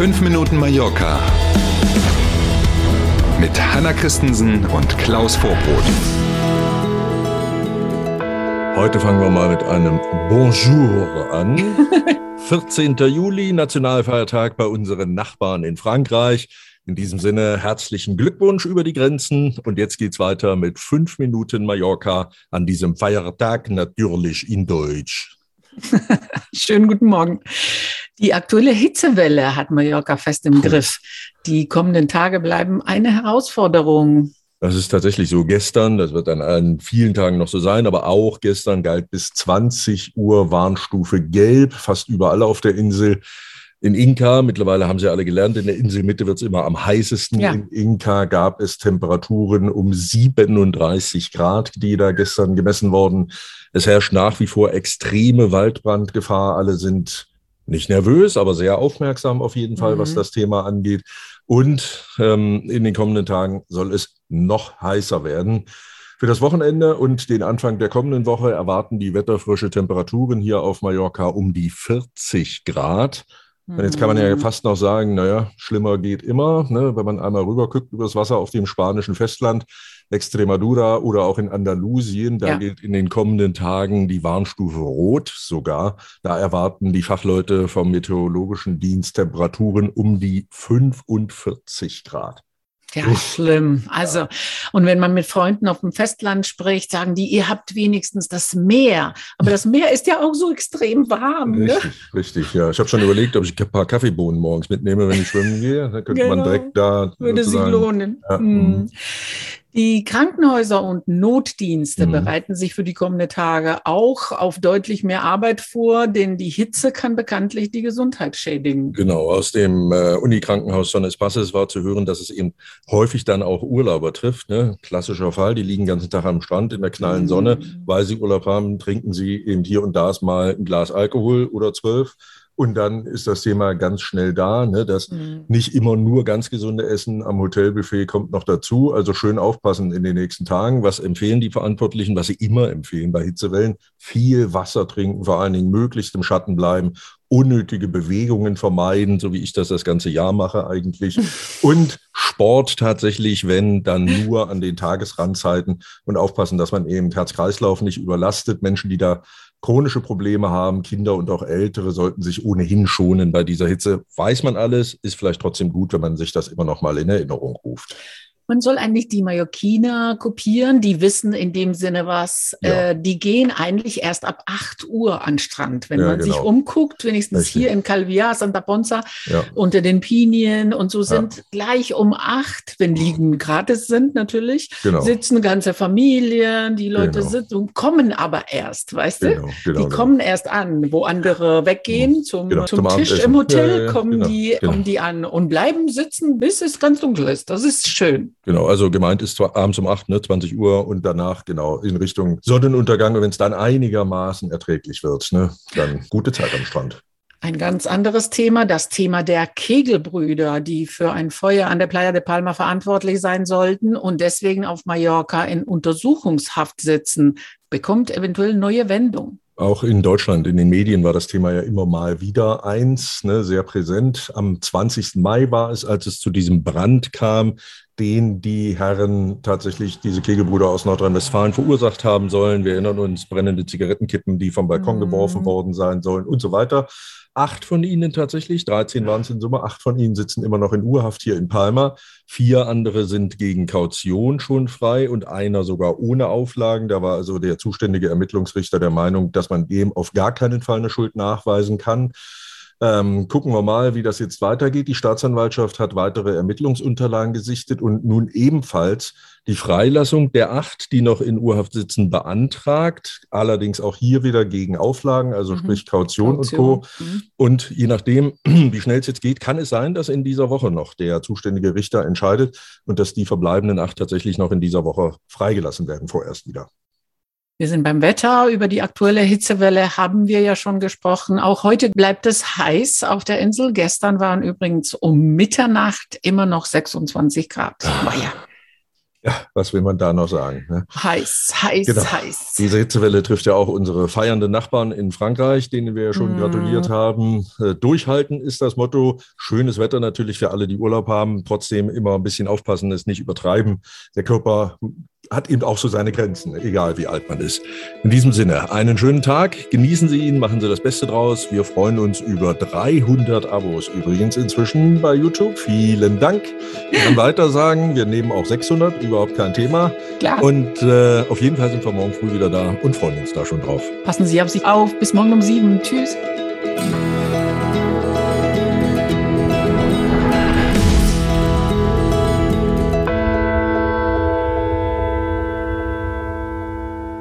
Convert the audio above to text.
5 Minuten Mallorca mit Hanna Christensen und Klaus Vorbrot. Heute fangen wir mal mit einem Bonjour an. 14. Juli, Nationalfeiertag bei unseren Nachbarn in Frankreich. In diesem Sinne herzlichen Glückwunsch über die Grenzen. Und jetzt geht's weiter mit 5 Minuten Mallorca an diesem Feiertag, natürlich in Deutsch. Schönen guten Morgen. Die aktuelle Hitzewelle hat Mallorca fest im Griff. Die kommenden Tage bleiben eine Herausforderung. Das ist tatsächlich so. Gestern, das wird dann an vielen Tagen noch so sein, aber auch gestern galt bis 20 Uhr Warnstufe gelb, fast überall auf der Insel. In Inka, mittlerweile haben sie alle gelernt, in der Inselmitte wird es immer am heißesten. Ja. In Inka gab es Temperaturen um 37 Grad, die da gestern gemessen wurden. Es herrscht nach wie vor extreme Waldbrandgefahr. Alle sind nicht nervös, aber sehr aufmerksam auf jeden Fall, mhm. was das Thema angeht. Und ähm, in den kommenden Tagen soll es noch heißer werden. Für das Wochenende und den Anfang der kommenden Woche erwarten die wetterfrische Temperaturen hier auf Mallorca um die 40 Grad. Und jetzt kann man ja mhm. fast noch sagen, naja, schlimmer geht immer, ne, wenn man einmal rüberguckt übers Wasser auf dem spanischen Festland, Extremadura oder auch in Andalusien. Da ja. gilt in den kommenden Tagen die Warnstufe Rot sogar. Da erwarten die Fachleute vom Meteorologischen Dienst Temperaturen um die 45 Grad. Ja, schlimm. Also, und wenn man mit Freunden auf dem Festland spricht, sagen die, ihr habt wenigstens das Meer. Aber das Meer ist ja auch so extrem warm. Ne? Richtig, ne? richtig, ja. Ich habe schon überlegt, ob ich ein paar Kaffeebohnen morgens mitnehme, wenn ich schwimmen gehe. Dann könnte genau. man direkt da. Würde sich lohnen. Ja, mhm. Die Krankenhäuser und Notdienste mhm. bereiten sich für die kommenden Tage auch auf deutlich mehr Arbeit vor, denn die Hitze kann bekanntlich die Gesundheit schädigen. Genau, aus dem äh, Unikrankenhaus Son Espaces war zu hören, dass es eben häufig dann auch Urlauber trifft. Ne? Klassischer Fall, die liegen den ganzen Tag am Strand in der knallen Sonne, mhm. weil sie Urlaub haben, trinken sie eben hier und da mal ein Glas Alkohol oder zwölf und dann ist das Thema ganz schnell da, ne, dass mhm. nicht immer nur ganz gesunde Essen am Hotelbuffet kommt noch dazu. Also schön aufpassen in den nächsten Tagen. Was empfehlen die Verantwortlichen, was sie immer empfehlen bei Hitzewellen? Viel Wasser trinken, vor allen Dingen möglichst im Schatten bleiben, unnötige Bewegungen vermeiden, so wie ich das das ganze Jahr mache eigentlich. Und Sport tatsächlich, wenn dann nur an den Tagesrandzeiten und aufpassen, dass man eben Herz-Kreislauf nicht überlastet. Menschen, die da chronische Probleme haben, Kinder und auch Ältere sollten sich ohnehin schonen bei dieser Hitze. Weiß man alles, ist vielleicht trotzdem gut, wenn man sich das immer noch mal in Erinnerung ruft. Man soll eigentlich die Mallorquiner kopieren, die wissen in dem Sinne was. Ja. Äh, die gehen eigentlich erst ab 8 Uhr an Strand. Wenn ja, man genau. sich umguckt, wenigstens Richtig. hier in Calviar, Santa Ponza, ja. unter den Pinien und so sind gleich um 8, wenn Liegen gratis sind natürlich, genau. sitzen ganze Familien, die Leute genau. sitzen und kommen aber erst, weißt du? Genau, genau, die genau. kommen erst an, wo andere weggehen mhm. zum, zum, zum Tisch im Hotel, kommen, die, kommen die an und bleiben sitzen, bis es ganz dunkel ist. Das ist schön. Genau, also gemeint ist zwar abends um 8, ne, 20 Uhr und danach genau in Richtung Sonnenuntergang. Und wenn es dann einigermaßen erträglich wird, ne, dann gute Zeit am Strand. Ein ganz anderes Thema, das Thema der Kegelbrüder, die für ein Feuer an der Playa de Palma verantwortlich sein sollten und deswegen auf Mallorca in Untersuchungshaft sitzen, bekommt eventuell neue Wendung. Auch in Deutschland, in den Medien war das Thema ja immer mal wieder eins, ne, sehr präsent. Am 20. Mai war es, als es zu diesem Brand kam, den die Herren tatsächlich diese Kegelbrüder aus Nordrhein-Westfalen verursacht haben sollen. Wir erinnern uns, brennende Zigarettenkippen, die vom Balkon mhm. geworfen worden sein sollen und so weiter. Acht von ihnen tatsächlich, 13 waren es in Summe, acht von ihnen sitzen immer noch in Urhaft hier in Palma. Vier andere sind gegen Kaution schon frei und einer sogar ohne Auflagen. Da war also der zuständige Ermittlungsrichter der Meinung, dass man dem auf gar keinen Fall eine Schuld nachweisen kann. Ähm, gucken wir mal, wie das jetzt weitergeht. Die Staatsanwaltschaft hat weitere Ermittlungsunterlagen gesichtet und nun ebenfalls die Freilassung der acht, die noch in Urhaft sitzen, beantragt. Allerdings auch hier wieder gegen Auflagen, also mhm. sprich Kaution, Kaution, und Co. Mhm. Und je nachdem, wie schnell es jetzt geht, kann es sein, dass in dieser Woche noch der zuständige Richter entscheidet und dass die verbleibenden acht tatsächlich noch in dieser Woche freigelassen werden, vorerst wieder. Wir sind beim Wetter. Über die aktuelle Hitzewelle haben wir ja schon gesprochen. Auch heute bleibt es heiß auf der Insel. Gestern waren übrigens um Mitternacht immer noch 26 Grad. War ja Ja, was will man da noch sagen? Ne? Heiß, heiß, genau. heiß. Diese Hitzewelle trifft ja auch unsere feiernden Nachbarn in Frankreich, denen wir ja schon mm. gratuliert haben. Äh, durchhalten ist das Motto. Schönes Wetter natürlich für alle, die Urlaub haben. Trotzdem immer ein bisschen aufpassen, es nicht übertreiben. Der Körper hat eben auch so seine Grenzen, egal wie alt man ist. In diesem Sinne, einen schönen Tag, genießen Sie ihn, machen Sie das Beste draus. Wir freuen uns über 300 Abos übrigens inzwischen bei YouTube. Vielen Dank. Wir können weiter sagen, wir nehmen auch 600, überhaupt kein Thema. Klar. Und äh, auf jeden Fall sind wir morgen früh wieder da und freuen uns da schon drauf. Passen Sie auf sich auf. Bis morgen um sieben. Tschüss.